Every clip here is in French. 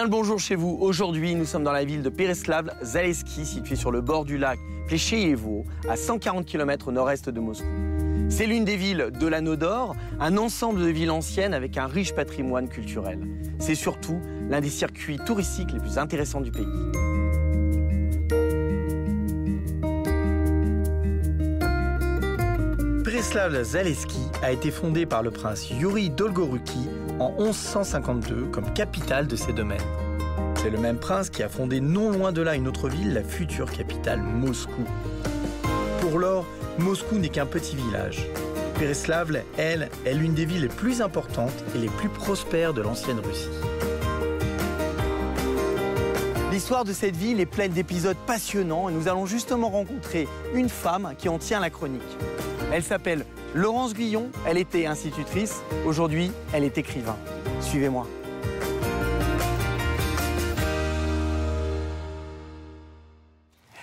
Bien le bonjour chez vous. Aujourd'hui, nous sommes dans la ville de Pereslav Zaleski, située sur le bord du lac Plesheyevo, à 140 km au nord-est de Moscou. C'est l'une des villes de l'Anneau d'Or, un ensemble de villes anciennes avec un riche patrimoine culturel. C'est surtout l'un des circuits touristiques les plus intéressants du pays. Pereslav Zaleski a été fondé par le prince Yuri Dolgoruki en 1152 comme capitale de ses domaines. C'est le même prince qui a fondé non loin de là une autre ville, la future capitale Moscou. Pour lors, Moscou n'est qu'un petit village. Pereslav, elle, est l'une des villes les plus importantes et les plus prospères de l'ancienne Russie. L'histoire de cette ville est pleine d'épisodes passionnants et nous allons justement rencontrer une femme qui en tient la chronique. Elle s'appelle Laurence Guillon, elle était institutrice, aujourd'hui elle est écrivain. Suivez-moi.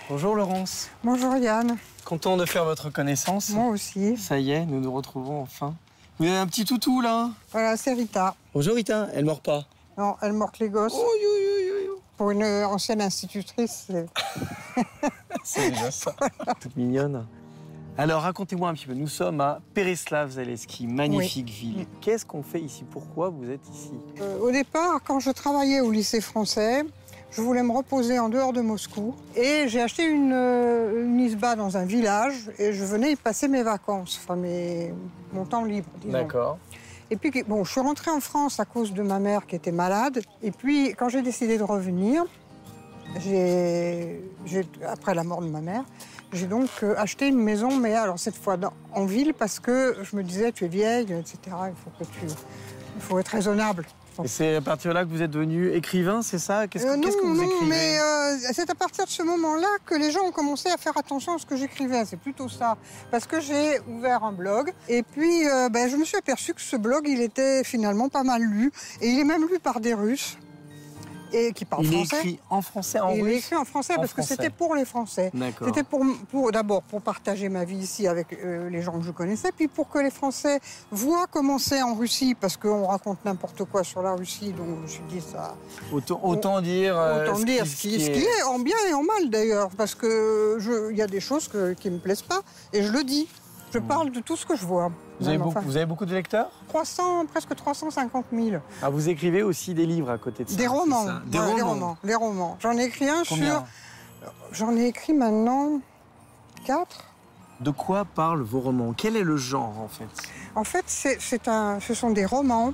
Bonjour Laurence, Bonjour Yann, content de faire votre connaissance. moi aussi. Ça y est, nous nous retrouvons enfin. Vous avez un petit toutou là Voilà, c'est Rita. Bonjour Rita, elle mord pas. Non, elle morte les gosses. Pour une ancienne institutrice, c'est- C'est déjà ça. Toute mignonne. Alors racontez-moi un petit peu, nous sommes à Pereslav Zaleski, magnifique ville. Qu'est-ce qu'on fait ici? Pourquoi vous êtes ici? Euh, au départ, quand je travaillais au lycée français, je voulais me reposer en dehors de Moscou. Et j'ai acheté une, euh, une isba dans un village et je venais y passer mes vacances, enfin mes, mon temps libre, disons. D'accord. Et puis, bon, je suis rentrée en France à cause de ma mère qui était malade. Et puis, quand j'ai décidé de revenir, j'ai- après la mort de ma mère, j'ai donc euh, acheté une maison, mais alors cette fois en ville, parce que je me disais, tu es vieille, etc. Il faut que tu, il faut être raisonnable. Et c'est à partir de là que vous êtes devenu écrivain, c'est ça? Qu'est-ce que, Euh, non, que vous non, écrivez? mais euh, c'est à partir de ce moment-là que les gens ont commencé à faire attention à ce que j'écrivais. C'est plutôt ça. Parce que j'ai ouvert un blog et puis euh, ben, je me suis aperçu que ce blog, il était finalement pas mal lu. Et il est même lu par des Russes et qui parlent Il français. écrit en français, en Et il russe écrit en français En parce français. que c'était pour les Français. C'était pour, pour d'abord pour partager ma vie ici avec euh, les gens que je connaissais, puis pour que les Français voient comment c'est en Russie, parce qu'on raconte n'importe quoi sur la Russie, donc je me suis dit ça. Autant, autant dire, euh, Autant ce dire qui- ce qui, ce qui est, en bien et en mal d'ailleurs, parce que il y a des choses que- qui me plaisent pas, et je le dis. Je parle de tout ce que je vois. Vous avez, beaucoup, enfin, vous avez beaucoup de lecteurs 300, presque 350 000. ah, Vous écrivez aussi des livres à côté de ça Des romans. ça Des romans. Des romans. J'en ai écrit un Combien sur. J'en ai écrit maintenant 4. De quoi parlent vos romans? Quel est le genre en fait? En fait, c'est un, ce sont des romans.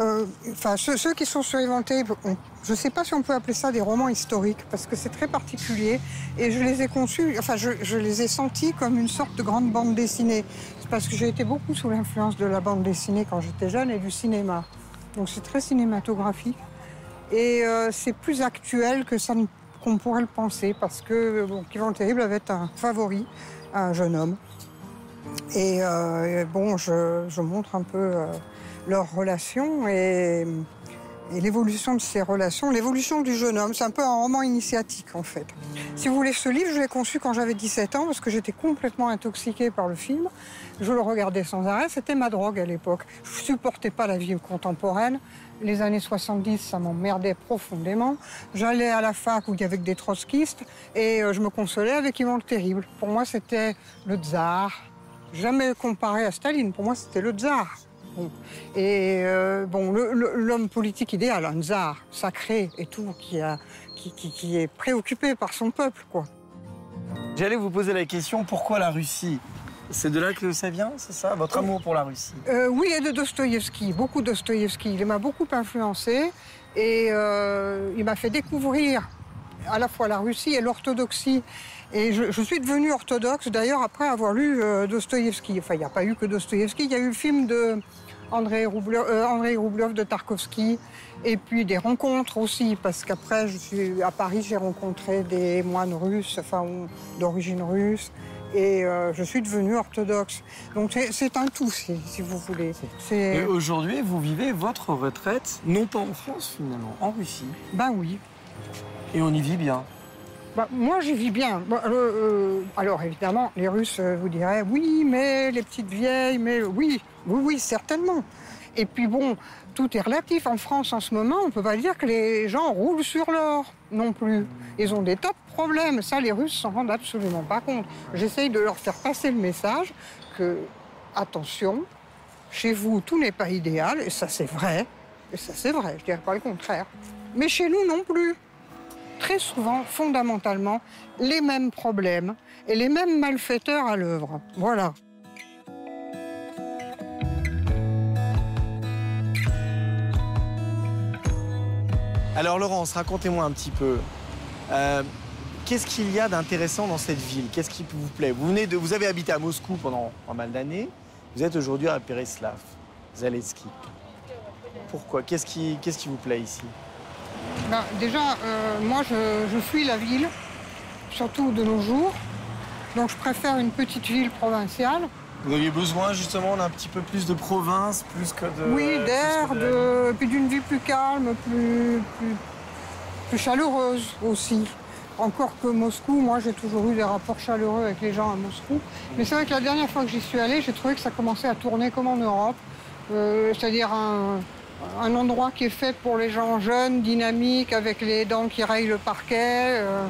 euh, Enfin, ceux, qui sont sur Eventable, on- je ne sais pas si on peut appeler ça des romans historiques, parce que c'est très particulier. Et je les ai conçus, enfin, je, les ai sentis comme une sorte de grande bande dessinée. C'est parce que j'ai été beaucoup sous l'influence de la bande dessinée quand j'étais jeune et du cinéma. Donc c'est très cinématographique. Et euh, c'est plus actuel que ça qu'on pourrait le penser, parce que bon, Terrible avait un favori, un jeune homme. Et euh, bon, je, montre un peu euh, leur relation et, et l'évolution de ces relations, l'évolution du jeune homme. C'est un peu un roman initiatique en fait. Si vous voulez, ce livre, je l'ai conçu quand j'avais 17 ans parce que j'étais complètement intoxiquée par le film. Je le regardais sans arrêt, c'était ma drogue à l'époque. Je supportais pas la vie contemporaine. Les années 70, ça m'emmerdait profondément. J'allais à la fac où il y avait que des trotskistes et euh, je me consolais avec Ivan le Terrible. Pour moi, c'était le tsar. Jamais comparé à Staline. Pour moi, c'était le tsar. Bon. Et euh, bon, l'homme politique idéal, un tsar sacré et tout, qui, a, qui, qui- qui est préoccupé par son peuple, quoi. J'allais vous poser la question pourquoi la Russie? C'est de là que ça vient, c'est ça? Votre amour pour la Russie? Euh, oui, et de Dostoïevski, beaucoup Dostoïevski. Il m'a beaucoup influencé et euh, il m'a fait découvrir à la fois la Russie et l'orthodoxie. Et je, je suis devenue orthodoxe d'ailleurs après avoir lu euh, Dostoïevski. Enfin, il n'y a pas eu que Dostoïevski, il y a eu le film de Andrei Roubliov, euh, de Tarkovsky et puis des rencontres aussi parce qu'après je suis à Paris, j'ai rencontré des moines russes, enfin d'origine russe. Et euh, je suis devenue orthodoxe. Donc c'est- un tout, si, si vous voulez. Et aujourd'hui, vous vivez votre retraite, non pas en France finalement, en Russie. ben oui. Et on y vit bien. Bah, moi, j'y vis bien. Bah, euh, alors, évidemment, les Russes vous diraient oui, mais les petites vieilles, mais oui, oui, oui, certainement. Et puis bon, tout est relatif. En France, en ce moment, on ne peut pas dire que les gens roulent sur l'or non plus. Ils ont des de problèmes. Ça, les Russes s'en rendent absolument pas compte. J'essaye de leur faire passer le message que, attention, chez vous, tout n'est pas idéal, et ça, c'est vrai. Et ça, c'est vrai, je ne dirais pas le contraire. Mais chez nous non plus très souvent, fondamentalement, les mêmes problèmes et les mêmes malfaiteurs à l'œuvre. Voilà. Alors Laurence, racontez-moi un petit peu. Euh, qu'est-ce qu'il y a d'intéressant dans cette ville? Qu'est-ce qui vous plaît? Vous, avez habité à Moscou pendant pas mal d'années. Vous êtes aujourd'hui à Pereslav, Zaleski. Pourquoi? Qu'est-ce qui, vous plaît ici? Ben, déjà, euh, moi, je, fuis la ville, surtout de nos jours. Donc, je préfère une petite ville provinciale. Vous aviez besoin justement d'un petit peu plus de province, plus que de. Oui, d'air, de... puis d'une vie plus calme, plus, plus, chaleureuse aussi. Encore que Moscou, moi j'ai toujours eu des rapports chaleureux avec les gens à Moscou. Mais c'est vrai que la dernière fois que j'y suis allée, j'ai trouvé que ça commençait à tourner comme en Europe. Euh, c'est-à-dire un, un endroit qui est fait pour les gens jeunes, dynamiques, avec les dents qui rayent le parquet. Euh,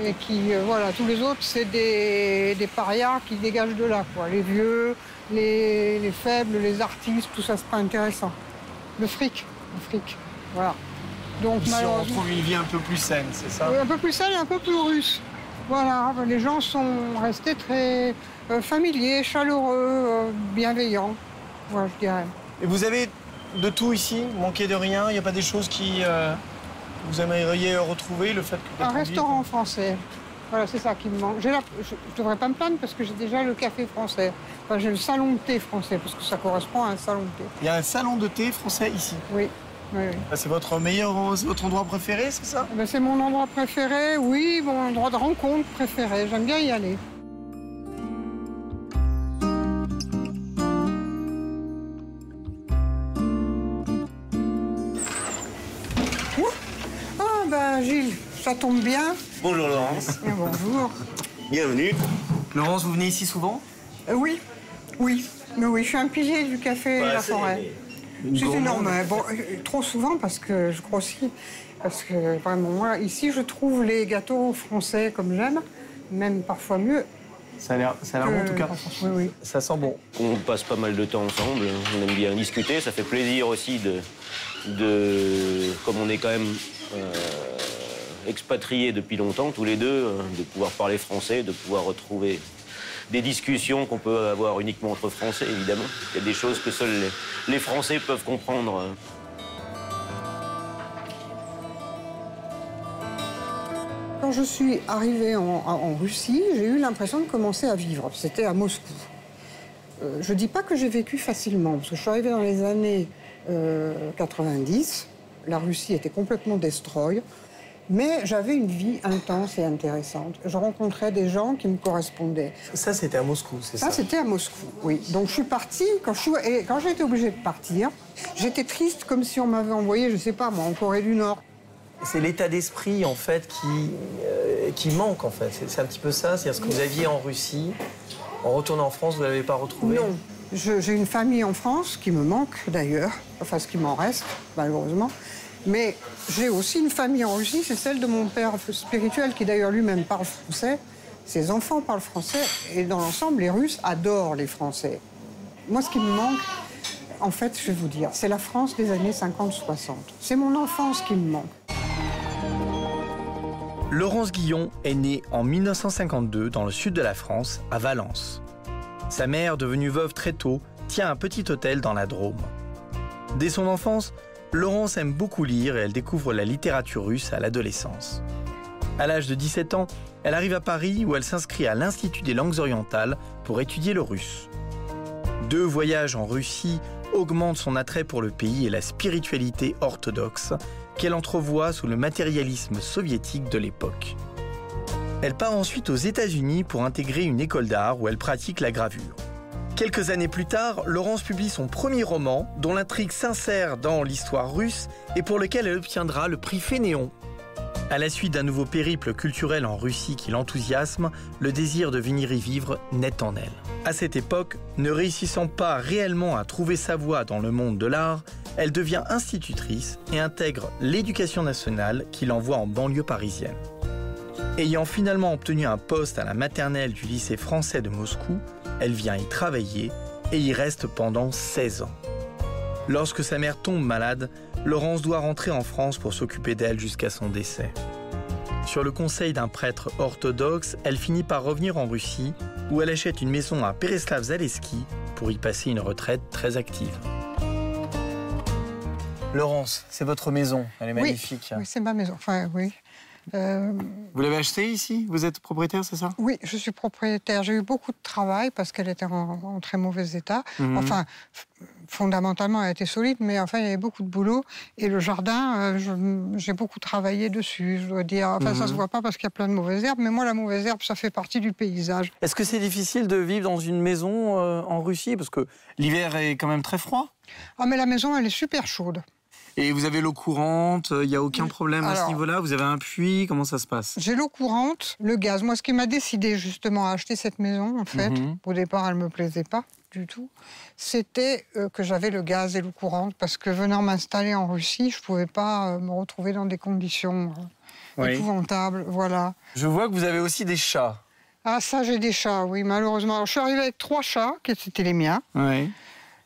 et qui, euh, voilà, tous les autres, c'est des, parias qui dégagent de là, quoi. Les vieux, les, faibles, les artistes, tout ça, c'est pas intéressant. Le fric, le fric, voilà. Donc, Ici, on trouve une vie un peu plus saine, c'est ça? Un peu plus saine et un peu plus russe. Voilà, les gens sont restés très euh, familiers, chaleureux, bienveillants, voilà, je dirais. Et vous avez de tout ici? Manquer de rien? Il n'y a pas des choses qui euh, vous aimeriez retrouver le fait Un restaurant français. Voilà, c'est ça qui me manque. je ne devrais pas me plaindre parce que j'ai déjà le café français. Enfin, j'ai le salon de thé français parce que ça correspond à un salon de thé. Il y a un salon de thé français ici Oui. oui, ah, C'est votre meilleur, votre endroit préféré, c'est ça? Eh ben, C'est mon endroit préféré, oui, mon endroit de rencontre préféré. J'aime bien y aller. Ça tombe bien. Bonjour Laurence. bonjour. Bienvenue. Laurence, vous venez ici souvent? Euh, Oui, oui. Mais oui, je suis un pilier du café La Forêt. C'est énorme. Bon, euh, trop souvent parce que je grossis. Parce que vraiment, moi, ici, je trouve les gâteaux français comme j'aime, même parfois mieux. Ça a l'air bon en tout cas. Oui, oui. Ça sent bon. On passe pas mal de temps ensemble. On aime bien discuter. Ça fait plaisir aussi de, de comme on est quand même euh, expatriés depuis longtemps, tous les deux, euh, de pouvoir parler français, de pouvoir retrouver des discussions qu'on peut avoir uniquement entre Français, évidemment. Il y a des choses que seuls les, Français peuvent comprendre. Quand je suis arrivée en, Russie, j'ai eu l'impression de commencer à vivre. C'était à Moscou. Euh, je ne dis pas que j'ai vécu facilement, parce que je suis arrivée dans les années 90. La Russie était complètement destroy. Mais j'avais une vie intense et intéressante. Je rencontrais des gens qui me correspondaient. Ça, c'était à Moscou, c'est ça Ça, c'était à Moscou, oui. Donc je suis partie. Quand, je et quand j'ai été obligée de partir, j'étais triste comme si on m'avait envoyé, je ne sais pas moi, en Corée du Nord. C'est l'état d'esprit, en fait, qui, euh, qui manque, en fait. C'est un petit peu ça. C'est-à-dire ce que vous aviez en Russie. En retournant en France, vous ne l'avez pas retrouvé Non. J'ai une famille en France qui me manque, d'ailleurs. Enfin, ce qui m'en reste, malheureusement. Mais j'ai aussi une famille en Russie, c'est celle de mon père spirituel, qui d'ailleurs lui-même parle français. Ses enfants parlent français, et dans l'ensemble, les Russes adorent les Français. Moi, ce qui me manque, en fait, je vais vous dire, c'est la France des années 50-60. C'est mon enfance qui me manque. Laurence Guillon est née en 1952 dans le sud de la France, à Valence. Sa mère, devenue veuve très tôt, tient un petit hôtel dans la Drôme. Dès son enfance, Laurence aime beaucoup lire et elle découvre la littérature russe à l'adolescence. À l'âge de 17 ans, elle arrive à Paris où elle s'inscrit à l'Institut des langues orientales pour étudier le russe. Deux voyages en Russie augmentent son attrait pour le pays et la spiritualité orthodoxe qu'elle entrevoit sous le matérialisme soviétique de l'époque. Elle part ensuite aux États-Unis pour intégrer une école d'art où elle pratique la gravure. Quelques années plus tard, Laurence publie son premier roman, dont l'intrigue s'insère dans l'histoire russe et pour lequel elle obtiendra le prix Fénéon. À la suite d'un nouveau périple culturel en Russie qui l'enthousiasme, le désir de venir y vivre naît en elle. À cette époque, ne réussissant pas réellement à trouver sa voie dans le monde de l'art, elle devient institutrice et intègre l'éducation nationale qui l'envoie en banlieue parisienne. Ayant finalement obtenu un poste à la maternelle du lycée français de Moscou, elle vient y travailler et y reste pendant 16 ans. Lorsque sa mère tombe malade, Laurence doit rentrer en France pour s'occuper d'elle jusqu'à son décès. Sur le conseil d'un prêtre orthodoxe, elle finit par revenir en Russie, où elle achète une maison à Pereslav-Zaleski pour y passer une retraite très active. Laurence, c'est votre maison, elle est magnifique. Oui, c'est ma maison. Enfin, oui. Euh, Vous l'avez achetée ici? Vous êtes propriétaire, c'est ça? Oui, je suis propriétaire. J'ai eu beaucoup de travail parce qu'elle était en, très mauvais état. Mhm. Enfin, fondamentalement, elle était solide, mais enfin, il y avait beaucoup de boulot. Et le jardin, euh, j'ai beaucoup travaillé dessus, je dois dire. Enfin, ça se mhm. voit pas parce qu'il y a plein de mauvaises herbes, mais moi, la mauvaise herbe, ça fait partie du paysage. Est-ce que c'est difficile de vivre dans une maison euh, en Russie? Parce que l'hiver est quand même très froid. Ah, mais la maison, elle est super chaude. Et vous avez l'eau courante, il n'y a aucun problème à ce niveau-là? Vous avez un puits? Comment ça se passe? J'ai l'eau courante, le gaz. Moi, ce qui m'a décidé justement à acheter cette maison, en fait, mhm. au départ, elle ne me plaisait pas du tout, c'était euh, que j'avais le gaz et l'eau courante, parce que venant m'installer en Russie, je ne pouvais pas euh, me retrouver dans des conditions euh, épouvantables. Voilà. Je vois que vous avez aussi des chats. Ah, ça, j'ai des chats, oui, malheureusement. je suis arrivée avec trois chats, qui étaient les miens. Oui.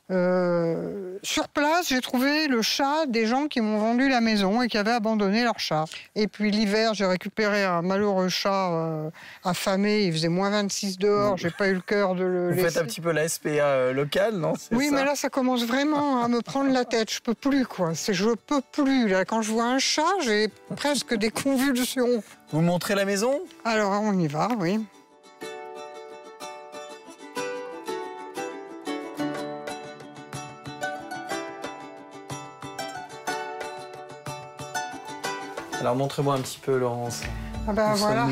Euh, sur place, j'ai trouvé le chat des gens qui m'ont vendu la maison et qui avaient abandonné leur chat. Et puis l'hiver, j'ai récupéré un malheureux chat euh, affamé. Il faisait moins 26 dehors. J'ai pas eu le cœur de le. Vous faites un petit peu la SPA euh, locale, non? Oui, mais là, ça commence vraiment à me prendre la tête. Je peux plus, quoi. Je peux plus. Là, quand je vois un chat, j'ai presque des convulsions. Vous montrez la maison? Alors, on y va, oui. Alors montrez-moi un petit peu, Laurence. Ah ben voilà.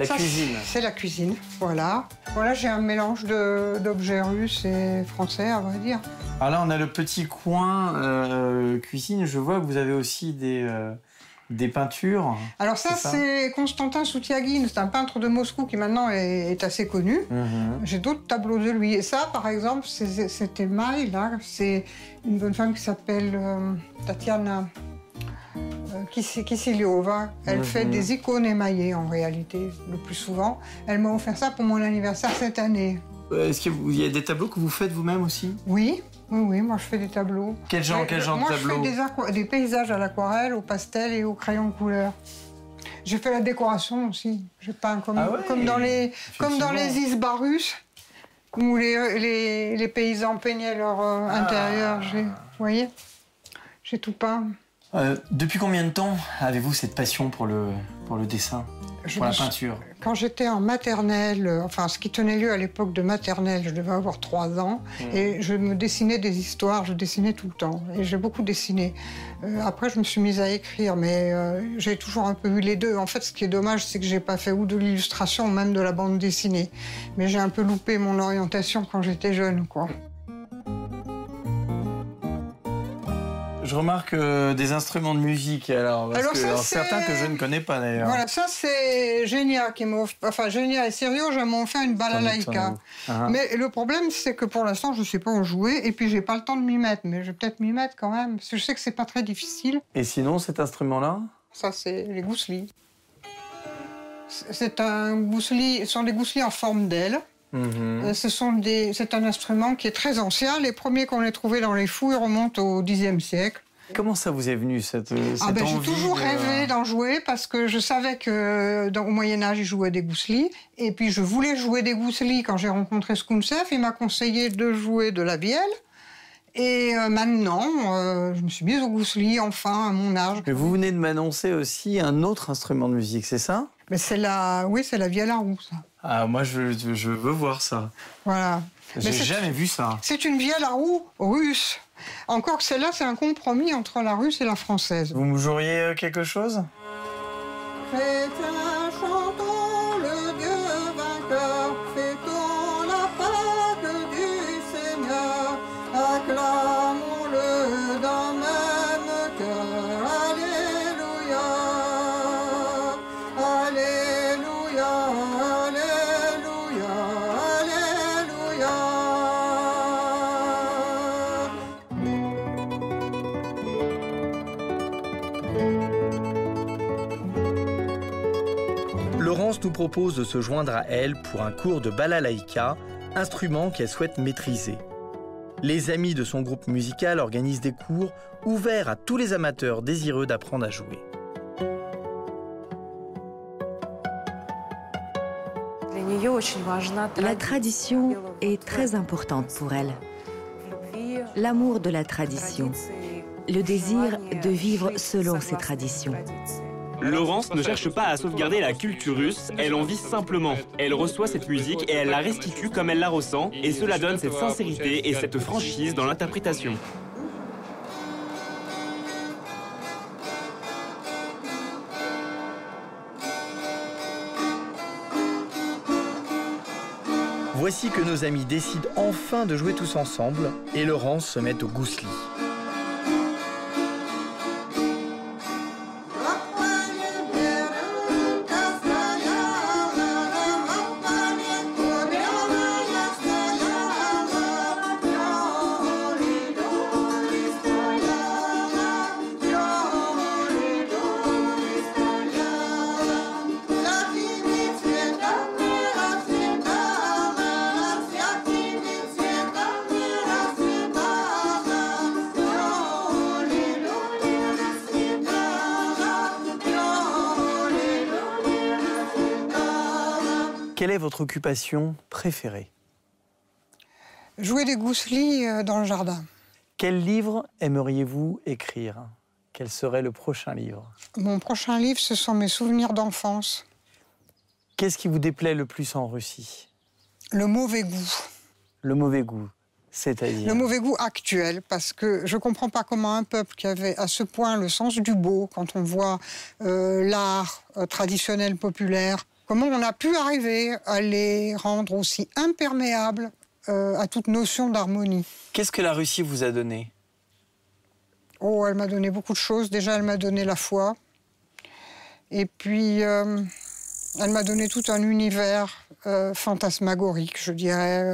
La cuisine. C'est la cuisine, voilà. Voilà, j'ai un mélange d'objets russes et français, à vrai dire. Alors là, on a le petit coin euh, cuisine. Je vois que vous avez aussi des, euh, des peintures. Alors ça, c'est Constantin Soutiagin. C'est un peintre de Moscou qui maintenant est, assez connu. Mhm. J'ai d'autres tableaux de lui. Et ça, par exemple, c'était Maï, là. C'est une bonne femme qui s'appelle euh, Tatiana Kisiliova. Elle fait mhm. des icônes émaillées en réalité, le plus souvent. Elle m'a offert ça pour mon anniversaire cette année. Euh, est-ce qu'il y a des tableaux que vous faites vous-même aussi? Oui, oui, oui, moi je fais des tableaux. Quel genre, quel genre de tableaux Moi je fais des, paysages à l'aquarelle, au pastel et au crayon couleur. J'ai fait la décoration aussi. J'ai peint comme, ah comme dans les, comme dans les Isbarus, où les, les, paysans peignaient leur euh, intérieur. Ah. Vous voyez? J'ai tout peint. Euh, depuis combien de temps avez-vous cette passion pour le, pour le dessin, pour la peinture? Quand j'étais en maternelle, euh, enfin ce qui tenait lieu à l'époque de maternelle, je devais avoir trois ans, mmh. et je me dessinais des histoires, je dessinais tout le temps, et j'ai beaucoup dessiné. Euh, après, je me suis mise à écrire, mais j'ai toujours un peu eu les deux. En fait, ce qui est dommage, c'est que j'ai pas fait ou de l'illustration, ou même de la bande dessinée. Mais j'ai un peu loupé mon orientation quand j'étais jeune, quoi. Je remarque euh, des instruments de musique, alors, parce que, certains que je ne connais pas d'ailleurs. Voilà, ça c'est Genia qui m'a enfin Genia et m'ont fait une balalaïka. Ah. Mais le problème c'est que pour l'instant je ne sais pas en jouer et puis j'ai pas le temps de m'y mettre, mais je vais peut-être m'y mettre quand même, parce que je sais que c'est pas très difficile. Et sinon cet instrument-là? Ça c'est les gousselis. C'est un gousselis, ce sont des gousselis en forme d'aile. Ce sont des, c'est un instrument qui est très ancien. Les premiers qu'on ait trouvés dans les fouilles remontent au Xe siècle. Comment ça vous est venu cette, euh, cette ah ben, J'ai toujours rêvé d'en jouer parce que je savais que dans, au Moyen Âge, ils jouaient des gousselis. Et puis je voulais jouer des gousselis quand j'ai rencontré Skuntsev. Il m'a conseillé de jouer de la vielle. Et euh, maintenant, je me suis mise au gousselis, enfin, à mon âge. Mais vous venez de m'annoncer aussi un autre instrument de musique, c'est ça? Mais c'est la, oui, c'est la vielle à roue, ça. Ah, moi, je, je veux voir ça. Voilà. J'ai jamais vu ça. C'est une vielle à roue russe. Encore que celle-là, c'est un compromis entre la russe et la française. Vous me joueriez euh, quelque chose? Propose de se joindre à elle pour un cours de balalaïka, instrument qu'elle souhaite maîtriser. Les amis de son groupe musical organisent des cours ouverts à tous les amateurs désireux d'apprendre à jouer. La tradition est très importante pour elle. L'amour de la tradition, le désir de vivre selon ces traditions. Laurence ne cherche pas à sauvegarder la culture russe, elle en vit simplement. Elle reçoit cette musique et elle la restitue comme elle la ressent, et cela donne cette sincérité et cette franchise dans l'interprétation. Voici que nos amis décident enfin de jouer tous ensemble et Laurence se met au gousli. Quelle est votre occupation préférée? Jouer des gousselis euh, dans le jardin. Quel livre aimeriez-vous écrire? Quel serait le prochain livre? Mon prochain livre, ce sont mes souvenirs d'enfance. Qu'est-ce qui vous déplaît le plus en Russie? Le mauvais goût. Le mauvais goût, c'est-à-dire? Le mauvais goût actuel, parce que je ne comprends pas comment un peuple qui avait à ce point le sens du beau, quand on voit euh, l'art euh, traditionnel populaire, comment on a pu arriver à les rendre aussi imperméables euh, à toute notion d'harmonie? Qu'est-ce que la Russie vous a donné? Oh, elle m'a donné beaucoup de choses. Déjà, elle m'a donné la foi. Et puis, euh, elle m'a donné tout un univers euh, fantasmagorique, je dirais.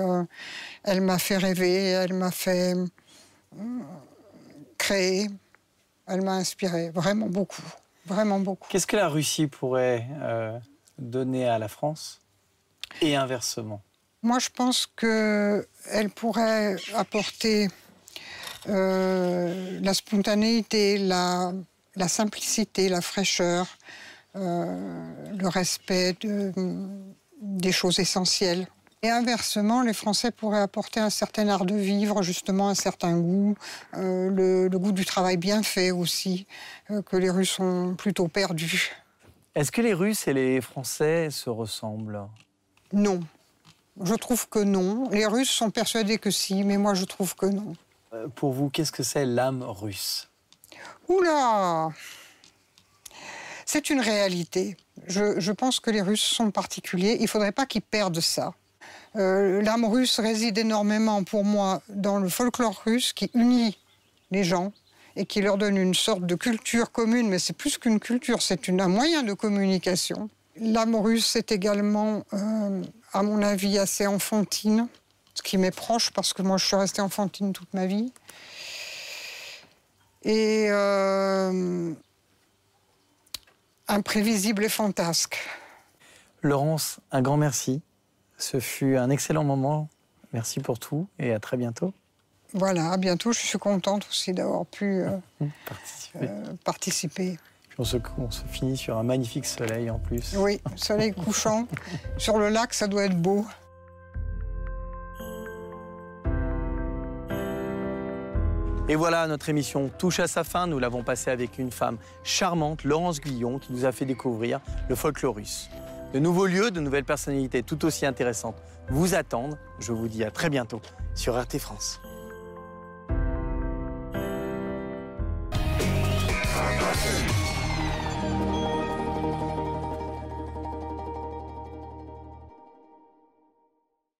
Elle m'a fait rêver, elle m'a fait créer, elle m'a inspiré vraiment beaucoup, vraiment beaucoup. Qu'est-ce que la Russie pourrait donner à la France et inversement Moi, je pense qu'elle pourrait apporter euh, la spontanéité, la, simplicité, la fraîcheur, euh, le respect de- des choses essentielles. Et inversement, les Français pourraient apporter un certain art de vivre, justement un certain goût, euh, le, le goût du travail bien fait aussi, que les Russes ont plutôt perdu. Est-ce que les Russes et les Français se ressemblent? Non. Je trouve que non. Les Russes sont persuadés que si, mais moi je trouve que non. Euh, Pour vous, qu'est-ce que c'est l'âme russe? Oula C'est une réalité. Je, je pense que les Russes sont particuliers. Il ne faudrait pas qu'ils perdent ça. Euh, L'âme russe réside énormément pour moi dans le folklore russe qui unit les gens et qui leur donne une sorte de culture commune, mais c'est plus qu'une culture, c'est un moyen de communication. L'âme russe est également, euh, à mon avis, assez enfantine, ce qui m'est proche parce que moi je suis restée enfantine toute ma vie. Et euh, imprévisible et fantasque. Laurence, un grand merci. Ce fut un excellent moment. Merci pour tout et à très bientôt. Voilà, à bientôt. Je suis contente aussi d'avoir pu euh, Participer. euh, participer. Puis on, se, on se finit sur un magnifique soleil en plus. Oui, soleil couchant. Sur le lac, ça doit être beau. Et voilà, notre émission touche à sa fin. Nous l'avons passée avec une femme charmante, Laurence Guillon, qui nous a fait découvrir le folklore russe. De nouveaux lieux, de nouvelles personnalités tout aussi intéressantes vous attendent. Je vous dis à très bientôt sur RT France.